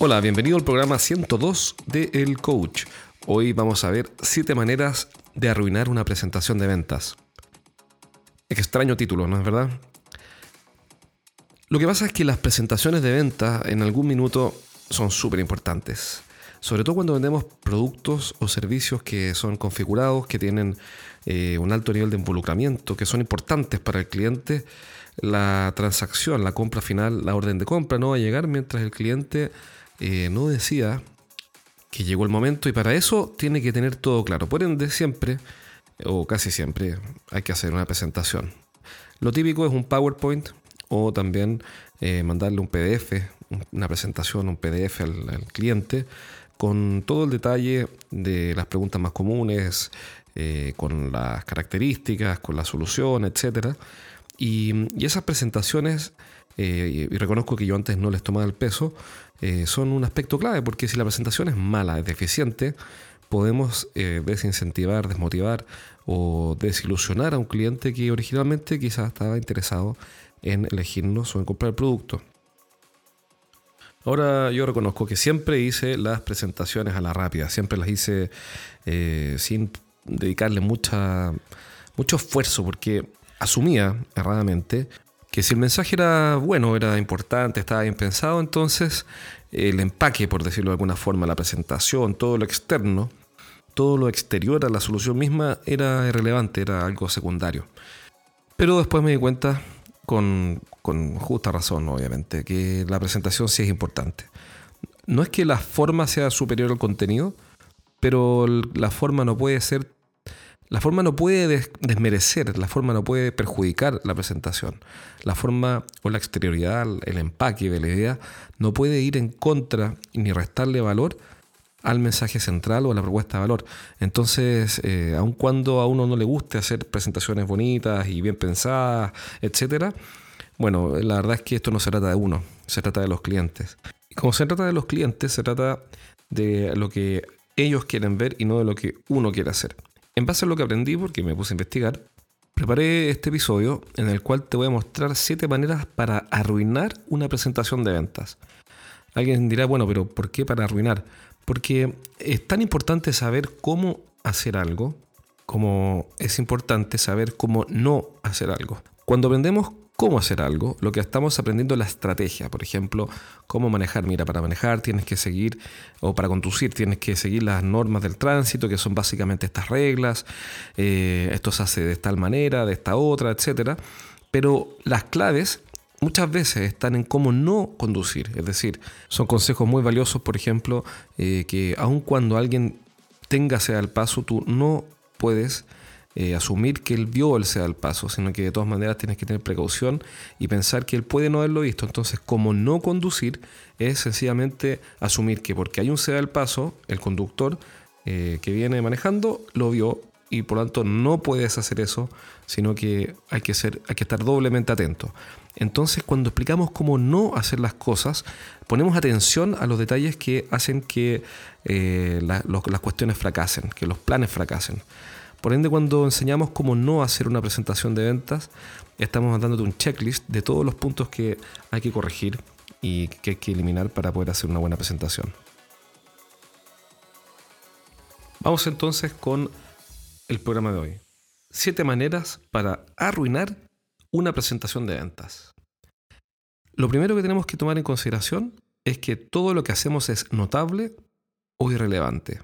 Hola, bienvenido al programa 102 de El Coach. Hoy vamos a ver 7 maneras de arruinar una presentación de ventas. Extraño título, ¿no es verdad? Lo que pasa es que las presentaciones de venta en algún minuto son súper importantes. Sobre todo cuando vendemos productos o servicios que son configurados, que tienen eh, un alto nivel de involucramiento, que son importantes para el cliente, la transacción, la compra final, la orden de compra no va a llegar mientras el cliente eh, no decida que llegó el momento y para eso tiene que tener todo claro. Por ende, siempre, o casi siempre, hay que hacer una presentación. Lo típico es un PowerPoint o también eh, mandarle un PDF, una presentación, un PDF al, cliente con todo el detalle de las preguntas más comunes, eh, con las características, con la solución, etc. Y, esas presentaciones, eh, y reconozco que yo antes no les tomaba el peso, son un aspecto clave, porque si la presentación es mala, es deficiente, podemos desincentivar, desmotivar o desilusionar a un cliente que originalmente quizás estaba interesado en elegirnos o en comprar el producto. Ahora yo reconozco que siempre hice las presentaciones a la rápida, siempre las hice eh, sin dedicarle mucha, mucho esfuerzo porque asumía erradamente que si el mensaje era bueno, era importante, estaba bien pensado, entonces el empaque, por decirlo de alguna forma, la presentación, todo lo externo, todo lo exterior a la solución misma era irrelevante, era algo secundario. Pero después me di cuenta con, justa razón, obviamente, que la presentación sí es importante. No es que la forma sea superior al contenido, pero la forma no puede ser, la forma no puede desmerecer, la forma no puede perjudicar la presentación. La forma o la exterioridad, el empaque de la idea, no puede ir en contra ni restarle valor al mensaje central o a la propuesta de valor. Entonces, eh, aun cuando a uno no le guste hacer presentaciones bonitas y bien pensadas, etcétera, bueno, la verdad es que esto no se trata de uno, se trata de los clientes. Y como se trata de los clientes, se trata de lo que ellos quieren ver y no de lo que uno quiere hacer. En base a lo que aprendí, porque me puse a investigar, preparé este episodio en el cual te voy a mostrar siete maneras para arruinar una presentación de ventas. Alguien dirá, bueno, pero ¿por qué para arruinar? Porque es tan importante saber cómo hacer algo como es importante saber cómo no hacer algo. Cuando aprendemos cómo hacer algo, lo que estamos aprendiendo es la estrategia. Por ejemplo, cómo manejar. Mira, para manejar tienes que seguir, o para conducir tienes que seguir las normas del tránsito, que son básicamente estas reglas. Eh, esto se hace de tal manera, de esta otra, etc. Pero las claves muchas veces están en cómo no conducir. Es decir, son consejos muy valiosos, por ejemplo, eh, que aun cuando alguien tenga sea el paso, tú no puedes eh, asumir que él vio el sea el paso, sino que de todas maneras tienes que tener precaución y pensar que él puede no haberlo visto. Entonces, como no conducir es sencillamente asumir que porque hay un sea el paso, el conductor eh, que viene manejando lo vio y por lo tanto no puedes hacer eso, sino que hay que, ser, hay que estar doblemente atento. Entonces, cuando explicamos cómo no hacer las cosas, ponemos atención a los detalles que hacen que eh, las cuestiones fracasen, que los planes fracasen. Por ende, cuando enseñamos cómo no hacer una presentación de ventas, estamos dándote un checklist de todos los puntos que hay que corregir y que hay que eliminar para poder hacer una buena presentación. Vamos entonces con el programa de hoy. Siete maneras para arruinar una presentación de ventas. Lo primero que tenemos que tomar en consideración es que todo lo que hacemos es notable o irrelevante.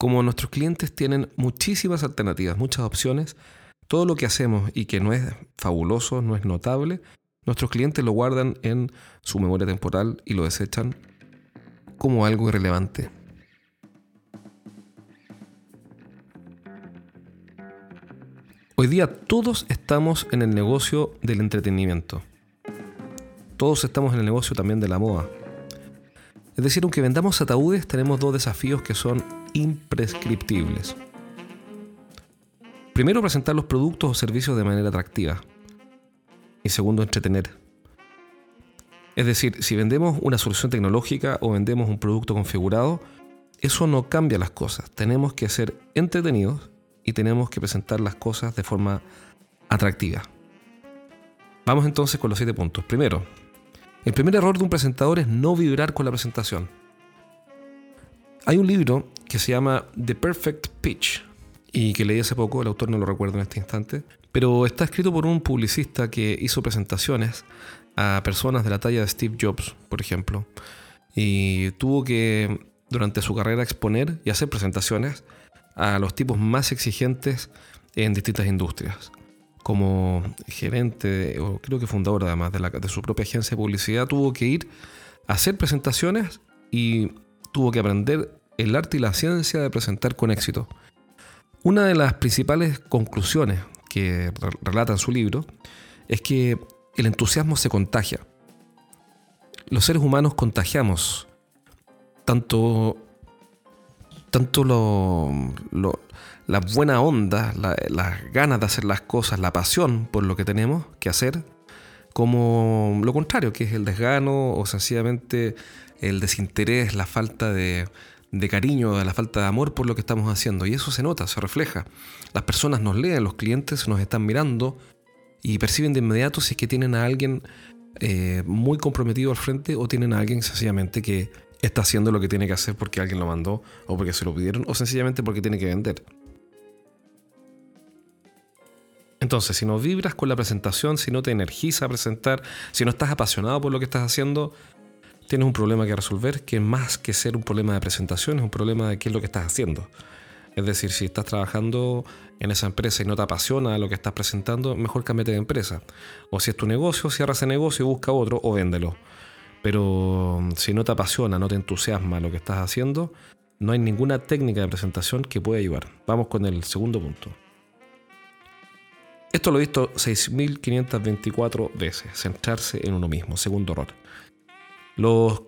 Como nuestros clientes tienen muchísimas alternativas, muchas opciones, todo lo que hacemos y que no es fabuloso, no es notable, nuestros clientes lo guardan en su memoria temporal y lo desechan como algo irrelevante. Hoy día todos estamos en el negocio del entretenimiento. Todos estamos en el negocio también de la moda. Es decir, aunque vendamos ataúdes, tenemos dos desafíos que son imprescriptibles. Primero, presentar los productos o servicios de manera atractiva. Y segundo, entretener. Es decir, si vendemos una solución tecnológica o vendemos un producto configurado, eso no cambia las cosas. Tenemos que ser entretenidos y tenemos que presentar las cosas de forma atractiva. Vamos entonces con los siete puntos. Primero, El primer error de un presentador es no vibrar con la presentación. Hay un libro que se llama The Perfect Pitch y que leí hace poco, el autor no lo recuerdo en este instante, pero está escrito por un publicista que hizo presentaciones a personas de la talla de Steve Jobs, por ejemplo, y tuvo que durante su carrera exponer y hacer presentaciones a los tipos más exigentes en distintas industrias. Como gerente, o creo que fundador además de, de su propia agencia de publicidad, tuvo que ir a hacer presentaciones y tuvo que aprender el arte y la ciencia de presentar con éxito. Una de las principales conclusiones que relata en su libro es que el entusiasmo se contagia. Los seres humanos contagiamos tanto, tanto lo, la buena onda, las ganas de hacer las cosas, la pasión por lo que tenemos que hacer, como lo contrario, que es el desgano o sencillamente el desinterés, la falta de, de cariño, la falta de amor por lo que estamos haciendo. Y eso se nota, se refleja. Las personas nos leen, los clientes nos están mirando y perciben de inmediato si es que tienen a alguien eh, muy comprometido al frente o tienen a alguien sencillamente que está haciendo lo que tiene que hacer porque alguien lo mandó o porque se lo pidieron o sencillamente porque tiene que vender. Entonces, si no vibras con la presentación, si no te energiza a presentar, si no estás apasionado por lo que estás haciendo, tienes un problema que resolver que más que ser un problema de presentación es un problema de qué es lo que estás haciendo. Es decir, si estás trabajando en esa empresa y no te apasiona lo que estás presentando, mejor cámbiate de empresa. O si es tu negocio, cierra ese negocio y busca otro o véndelo. Pero mm, si no te apasiona, no te entusiasma lo que estás haciendo, no hay ninguna técnica de presentación que pueda ayudar. Vamos con el segundo punto. Esto lo he visto 6.524 veces, centrarse en uno mismo, segundo error. Los,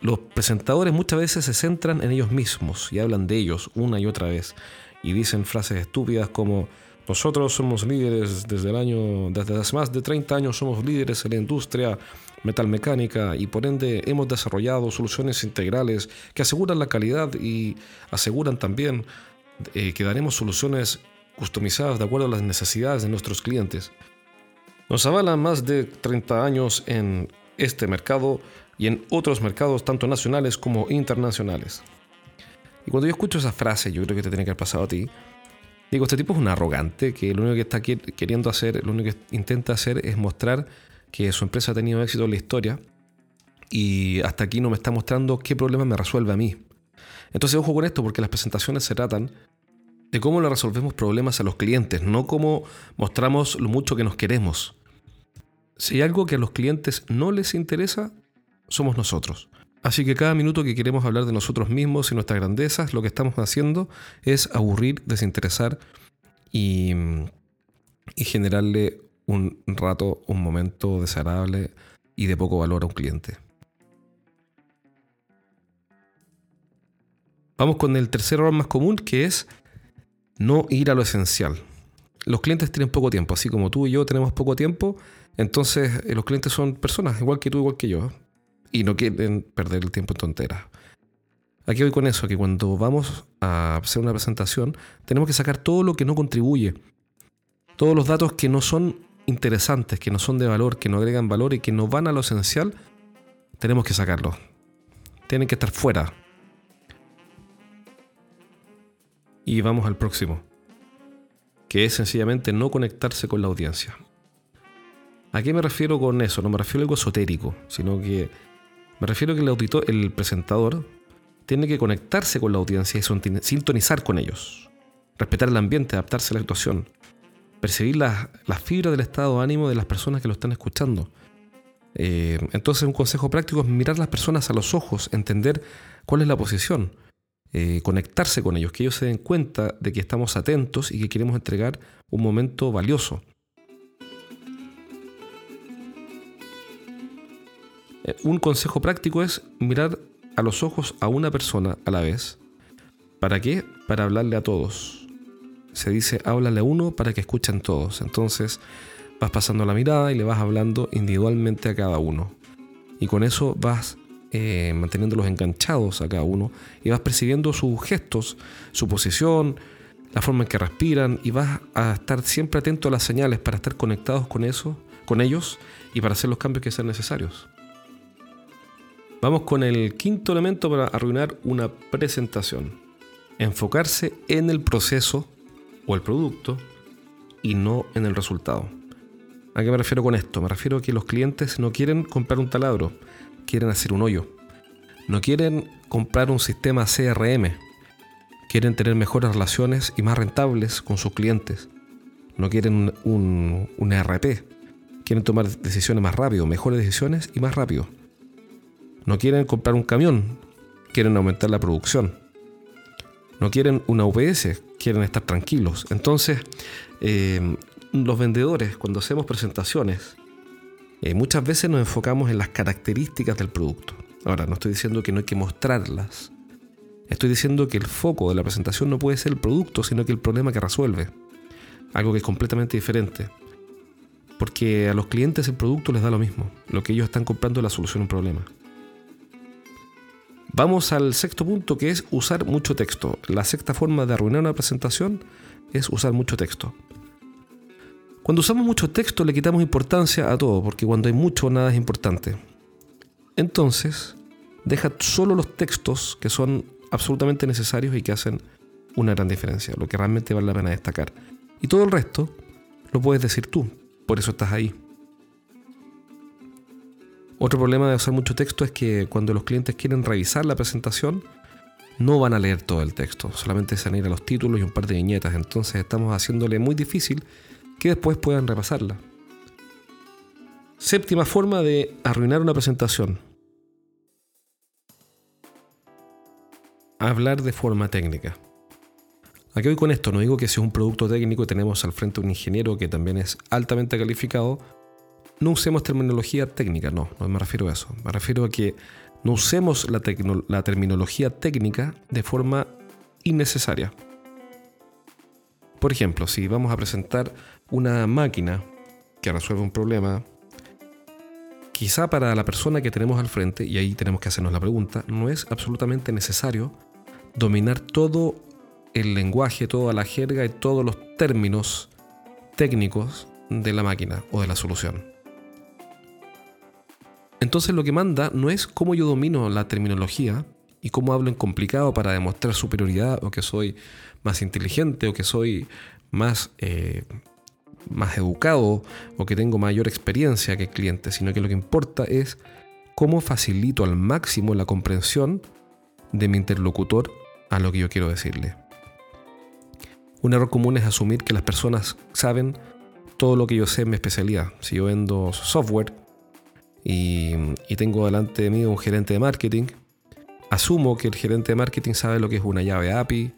los, presentadores muchas veces se centran en ellos mismos y hablan de ellos una y otra vez y dicen frases estúpidas como nosotros somos líderes desde el año, desde hace más de 30 años somos líderes en la industria metalmecánica y por ende hemos desarrollado soluciones integrales que aseguran la calidad y aseguran también eh, que daremos soluciones customizadas de acuerdo a las necesidades de nuestros clientes. Nos avalan más de 30 años en este mercado y en otros mercados tanto nacionales como internacionales. Y cuando yo escucho esa frase, yo creo que te tiene que haber pasado a ti, digo, este tipo es un arrogante que lo único que está queriendo hacer, lo único que intenta hacer es mostrar que su empresa ha tenido éxito en la historia y hasta aquí no me está mostrando qué problema me resuelve a mí. Entonces ojo con esto porque las presentaciones se tratan de cómo le resolvemos problemas a los clientes, no cómo mostramos lo mucho que nos queremos. Si hay algo que a los clientes no les interesa, somos nosotros. Así que cada minuto que queremos hablar de nosotros mismos y nuestras grandezas, lo que estamos haciendo es aburrir, desinteresar y, generarle un rato, un momento desagradable y de poco valor a un cliente. Vamos con el tercer error más común que es no ir a lo esencial. Los clientes tienen poco tiempo, así como tú y yo tenemos poco tiempo, entonces eh, los clientes son personas igual que tú, igual que yo, y no quieren perder el tiempo en tonteras. Aquí voy con eso, que cuando vamos a hacer una presentación, tenemos que sacar todo lo que no contribuye, todos los datos que no son interesantes, que no son de valor, que no agregan valor y que no van a lo esencial, tenemos que sacarlos. Tienen que estar fuera. Y vamos al próximo, que es sencillamente no conectarse con la audiencia. ¿A qué me refiero con eso? No me refiero a algo esotérico, sino que me refiero a que el, el presentador tiene que conectarse con la audiencia y sintonizar con ellos, respetar el ambiente, adaptarse a la situación, percibir las, fibras del estado de ánimo de las personas que lo están escuchando. Eh, entonces un consejo práctico es mirar a las personas a los ojos, entender cuál es la posición, eh, conectarse con ellos, que ellos se den cuenta de que estamos atentos y que queremos entregar un momento valioso. Un consejo práctico es mirar a los ojos a una persona a la vez. ¿Para qué? Para hablarle a todos. Se dice, háblale a uno para que escuchen todos. Entonces vas pasando la mirada y le vas hablando individualmente a cada uno. Y con eso vas eh, manteniéndolos enganchados a cada uno y vas percibiendo sus gestos, su posición, la forma en que respiran y vas a estar siempre atento a las señales para estar conectados con eso, con ellos y para hacer los cambios que sean necesarios. Vamos con el quinto elemento para arruinar una presentación. Enfocarse en el proceso o el producto y no en el resultado. ¿A qué me refiero con esto? Me refiero a que los clientes no quieren comprar un taladro, quieren hacer un hoyo. No quieren comprar un sistema CRM. Quieren tener mejores relaciones y más rentables con sus clientes. No quieren un, un, ERP. Quieren tomar decisiones más rápido, mejores decisiones y más rápido. No quieren comprar un camión. Quieren aumentar la producción. No quieren una UPS. Quieren estar tranquilos. Entonces, eh, los vendedores, cuando hacemos presentaciones, eh, muchas veces nos enfocamos en las características del producto. Ahora, no estoy diciendo que no hay que mostrarlas. Estoy diciendo que el foco de la presentación no puede ser el producto, sino que el problema que resuelve. Algo que es completamente diferente. Porque a los clientes el producto les da lo mismo. Lo que ellos están comprando es la solución a un problema. Vamos al sexto punto que es usar mucho texto. La sexta forma de arruinar una presentación es usar mucho texto. Cuando usamos mucho texto le quitamos importancia a todo, porque cuando hay mucho nada es importante. Entonces, deja solo los textos que son absolutamente necesarios y que hacen una gran diferencia, lo que realmente vale la pena destacar. Y todo el resto lo puedes decir tú, por eso estás ahí. Otro problema de usar mucho texto es que cuando los clientes quieren revisar la presentación, no van a leer todo el texto, solamente se van a ir a los títulos y un par de viñetas, entonces estamos haciéndole muy difícil que después puedan repasarla. Séptima forma de arruinar una presentación. Hablar de forma técnica. Aquí voy con esto, no digo que sea un producto técnico tenemos al frente un ingeniero que también es altamente calificado, no usemos terminología técnica, no, no me refiero a eso. Me refiero a que no usemos la, la terminología técnica de forma innecesaria. Por ejemplo, si vamos a presentar una máquina que resuelve un problema, quizá para la persona que tenemos al frente, y ahí tenemos que hacernos la pregunta, no es absolutamente necesario dominar todo el lenguaje, toda la jerga y todos los términos técnicos de la máquina o de la solución. Entonces lo que manda no es cómo yo domino la terminología y cómo hablo en complicado para demostrar superioridad o que soy más inteligente o que soy más, eh, más educado o que tengo mayor experiencia que el cliente, sino que lo que importa es cómo facilito al máximo la comprensión de mi interlocutor a lo que yo quiero decirle. Un error común es asumir que las personas saben todo lo que yo sé en mi especialidad. Si yo vendo software y, tengo delante de mí un gerente de marketing, asumo que el gerente de marketing sabe lo que es una llave API,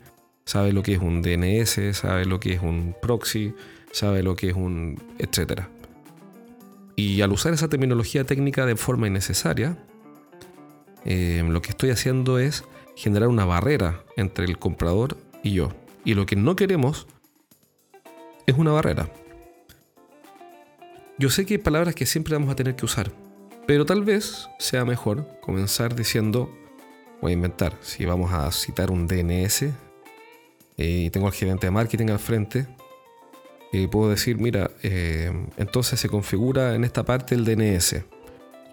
sabe lo que es un DNS, sabe lo que es un proxy, sabe lo que es un etcétera. Y al usar esa terminología técnica de forma innecesaria, eh, lo que estoy haciendo es generar una barrera entre el comprador y yo. Y lo que no queremos es una barrera. Yo sé que hay palabras que siempre vamos a tener que usar, pero tal vez sea mejor comenzar diciendo, voy a inventar, si vamos a citar un DNS, eh, y tengo al gerente de marketing al frente, y puedo decir, mira, eh, entonces se configura en esta parte el DNS.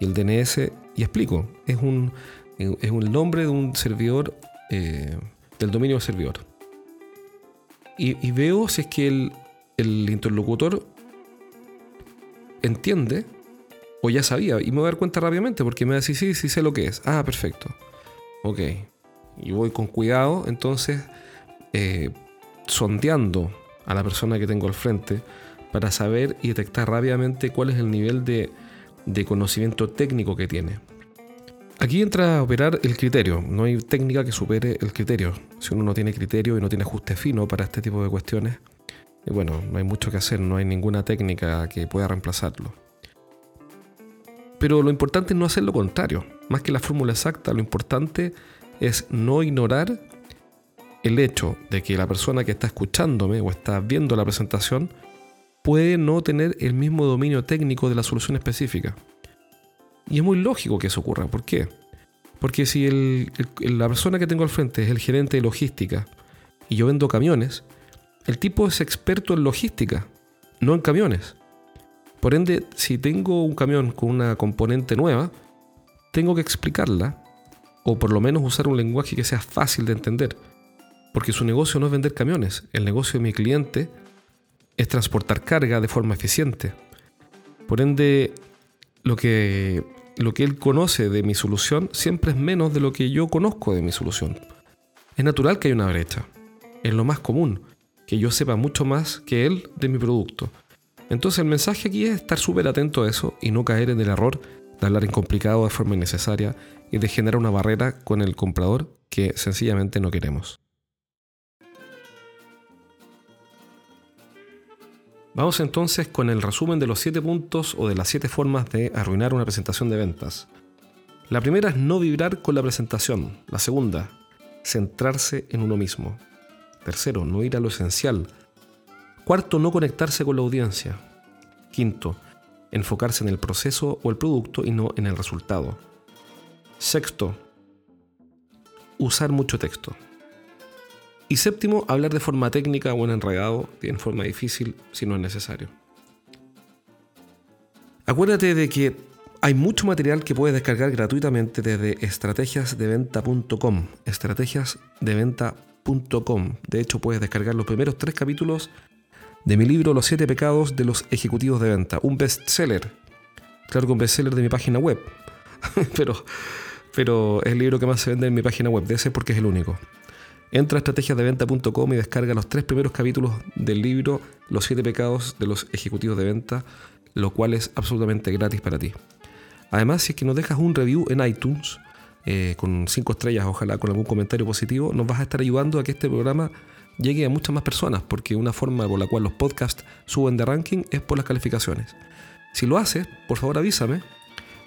Y el DNS, y explico, es un, es un nombre de un servidor, eh, del dominio del servidor. Y, veo si es que el, el interlocutor entiende o ya sabía. Y me voy a dar cuenta rápidamente porque me va a decir, sí, sí sé lo que es. Ah, perfecto. Ok. Y voy con cuidado, entonces eh, sondeando a la persona que tengo al frente para saber y detectar rápidamente cuál es el nivel de, conocimiento técnico que tiene. Aquí entra a operar el criterio. No hay técnica que supere el criterio. Si uno no tiene criterio y no tiene ajuste fino para este tipo de cuestiones, eh, bueno, no hay mucho que hacer, no hay ninguna técnica que pueda reemplazarlo. Pero lo importante es no hacer lo contrario. Más que la fórmula exacta, lo importante es no ignorar el hecho de que la persona que está escuchándome o está viendo la presentación puede no tener el mismo dominio técnico de la solución específica. Y es muy lógico que eso ocurra. ¿Por qué? Porque si la persona que tengo al frente es el gerente de logística y yo vendo camiones, el tipo es experto en logística, no en camiones. Por ende, si tengo un camión con una componente nueva, tengo que explicarla o por lo menos usar un lenguaje que sea fácil de entender. Porque su negocio no es vender camiones, el negocio de mi cliente es transportar carga de forma eficiente. Por ende, lo que, lo que él conoce de mi solución siempre es menos de lo que yo conozco de mi solución. Es natural que haya una brecha. Es lo más común, que yo sepa mucho más que él de mi producto. Entonces el mensaje aquí es estar súper atento a eso y no caer en el error de hablar en complicado de forma innecesaria y de generar una barrera con el comprador que sencillamente no queremos. Vamos entonces con el resumen de los 7 puntos o de las 7 formas de arruinar una presentación de ventas. La primera es no vibrar con la presentación. La segunda, centrarse en uno mismo. Tercero, no ir a lo esencial. Cuarto, no conectarse con la audiencia. Quinto, enfocarse en el proceso o el producto y no en el resultado. Sexto, usar mucho texto. Y séptimo, hablar de forma técnica o en enredado, en forma difícil, si no es necesario. Acuérdate de que hay mucho material que puedes descargar gratuitamente desde estrategiasdeventa.com. Estrategiasdeventa.com. De hecho, puedes descargar los primeros tres capítulos de mi libro Los siete pecados de los ejecutivos de venta. Un bestseller. Claro que un bestseller de mi página web. pero, pero es el libro que más se vende en mi página web. De ese porque es el único. Entra a estrategiasdeventa.com y descarga los tres primeros capítulos del libro Los siete pecados de los ejecutivos de venta, lo cual es absolutamente gratis para ti. Además, si es que nos dejas un review en iTunes, eh, con cinco estrellas, ojalá con algún comentario positivo, nos vas a estar ayudando a que este programa llegue a muchas más personas, porque una forma por la cual los podcasts suben de ranking es por las calificaciones. Si lo haces, por favor avísame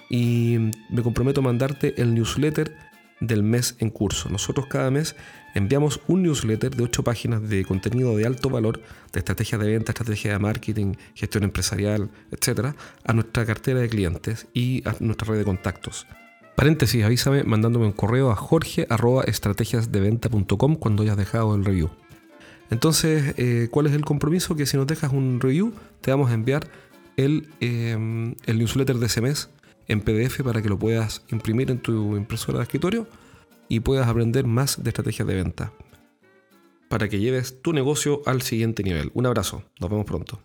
y me comprometo a mandarte el newsletter del mes en curso. Nosotros cada mes enviamos un newsletter de 8 páginas de contenido de alto valor, de estrategia de venta, estrategia de marketing, gestión empresarial, etcétera, a nuestra cartera de clientes y a nuestra red de contactos. Paréntesis, avísame mandándome un correo a jorge.estrategiasdeventa.com cuando hayas dejado el review. Entonces, eh, ¿cuál es el compromiso? Que si nos dejas un review, te vamos a enviar el, eh, el newsletter de ese mes en PDF para que lo puedas imprimir en tu impresora de escritorio y puedas aprender más de estrategias de venta para que lleves tu negocio al siguiente nivel. Un abrazo, nos vemos pronto.